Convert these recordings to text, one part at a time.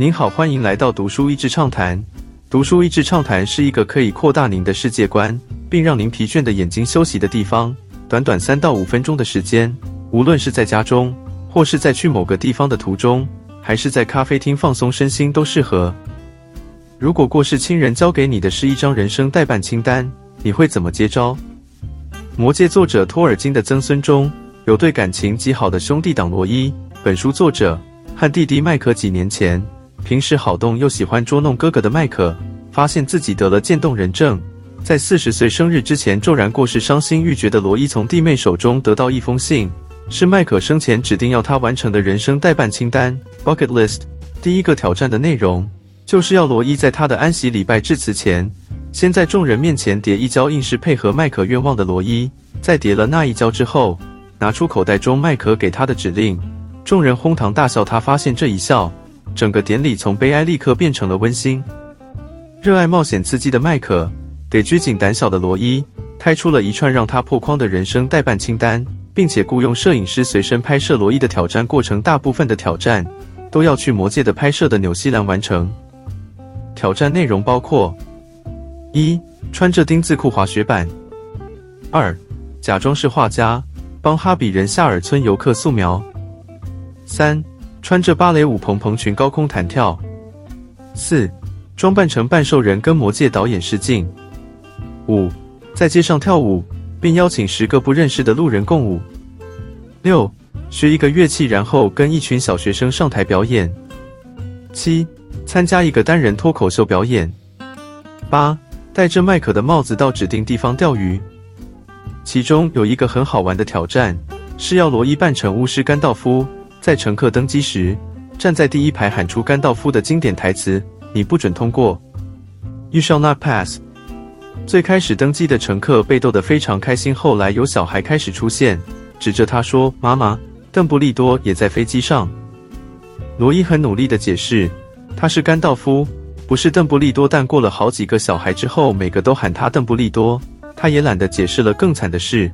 您好，欢迎来到读书益智畅谈。读书益智畅谈是一个可以扩大您的世界观，并让您疲倦的眼睛休息的地方。短短三到五分钟的时间，无论是在家中，或是在去某个地方的途中，还是在咖啡厅放松身心，都适合。如果过世亲人交给你的是一张人生代办清单，你会怎么接招？魔戒作者托尔金的曾孙中有对感情极好的兄弟党罗伊。本书作者和弟弟麦克几年前，平时好动又喜欢捉弄哥哥的麦克，发现自己得了渐冻人症，在四十岁生日之前骤然过世，伤心欲绝的罗伊从弟妹手中得到一封信，是麦克生前指定要他完成的人生代办清单 （bucket list）。第一个挑战的内容，就是要罗伊在他的安息礼拜致辞前。先在众人面前叠一跤，硬是配合麦克愿望的罗伊，在叠了那一跤之后，拿出口袋中麦克给他的指令，众人哄堂大笑。他发现这一笑，整个典礼从悲哀立刻变成了温馨。热爱冒险刺激的麦克，给拘谨胆小的罗伊，开出了一串让他破框的人生代办清单，并且雇佣摄影师随身拍摄罗伊的挑战过程。大部分的挑战都要去魔界的拍摄的纽西兰完成。挑战内容包括。一穿着丁字裤滑雪板。二假装是画家，帮哈比人夏尔村游客素描。三穿着芭蕾舞蓬蓬裙高空弹跳。四装扮成半兽人跟魔界导演试镜。五在街上跳舞，并邀请十个不认识的路人共舞。六学一个乐器，然后跟一群小学生上台表演。七参加一个单人脱口秀表演。八戴着麦克的帽子到指定地方钓鱼，其中有一个很好玩的挑战，是要罗伊扮成巫师甘道夫，在乘客登机时站在第一排喊出甘道夫的经典台词：“你不准通过，You shall not pass。”最开始登机的乘客被逗得非常开心，后来有小孩开始出现，指着他说：“妈妈，邓布利多也在飞机上。”罗伊很努力的解释，他是甘道夫。不是邓布利多，但过了好几个小孩之后，每个都喊他邓布利多。他也懒得解释了。更惨的是，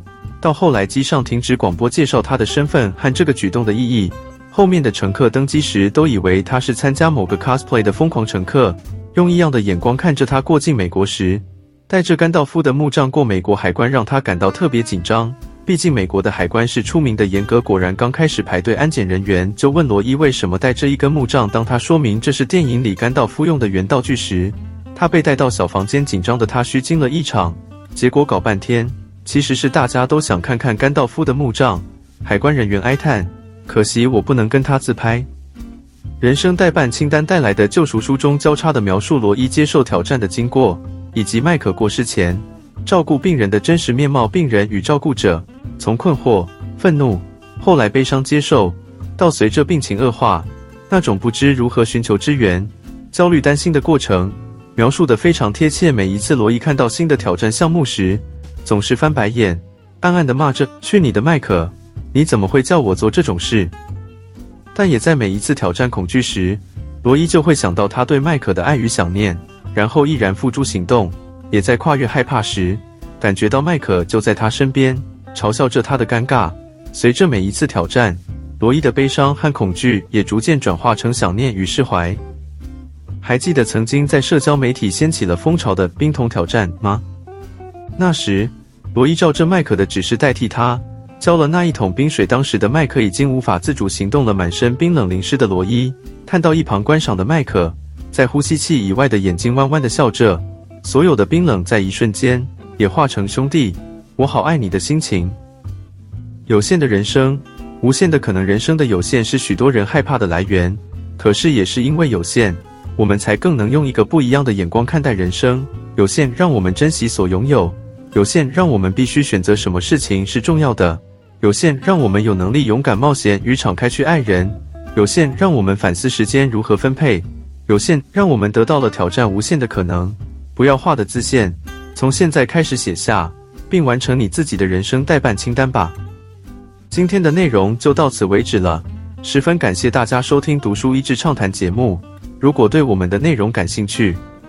到后来机上停止广播介绍他的身份和这个举动的意义。后面的乘客登机时都以为他是参加某个 cosplay 的疯狂乘客，用异样的眼光看着他过境美国时，带着甘道夫的木杖过美国海关，让他感到特别紧张。毕竟美国的海关是出名的严格。果然，刚开始排队，安检人员就问罗伊为什么带这一根木杖。当他说明这是电影里甘道夫用的原道具时，他被带到小房间，紧张的他虚惊了一场。结果搞半天，其实是大家都想看看甘道夫的墓葬。海关人员哀叹：“可惜我不能跟他自拍。”人生代办清单带来的救赎书中交叉的描述罗伊接受挑战的经过，以及麦克过世前照顾病人的真实面貌。病人与照顾者。从困惑、愤怒，后来悲伤接受，到随着病情恶化，那种不知如何寻求支援、焦虑担心的过程，描述的非常贴切。每一次罗伊看到新的挑战项目时，总是翻白眼，暗暗的骂着：“去你的麦克！你怎么会叫我做这种事？”但也在每一次挑战恐惧时，罗伊就会想到他对麦克的爱与想念，然后毅然付诸行动。也在跨越害怕时，感觉到麦克就在他身边。嘲笑着他的尴尬，随着每一次挑战，罗伊的悲伤和恐惧也逐渐转化成想念与释怀。还记得曾经在社交媒体掀起了风潮的冰桶挑战吗？那时，罗伊照着麦克的指示代替他浇了那一桶冰水。当时的麦克已经无法自主行动了，满身冰冷淋湿的罗伊看到一旁观赏的麦克，在呼吸器以外的眼睛弯弯的笑着，所有的冰冷在一瞬间也化成兄弟。我好爱你的心情。有限的人生，无限的可能。人生的有限是许多人害怕的来源，可是也是因为有限，我们才更能用一个不一样的眼光看待人生。有限让我们珍惜所拥有，有限让我们必须选择什么事情是重要的，有限让我们有能力勇敢冒险与敞开去爱人，有限让我们反思时间如何分配，有限让我们得到了挑战无限的可能。不要画的自限，从现在开始写下。并完成你自己的人生代办清单吧。今天的内容就到此为止了，十分感谢大家收听《读书益智畅谈》节目。如果对我们的内容感兴趣，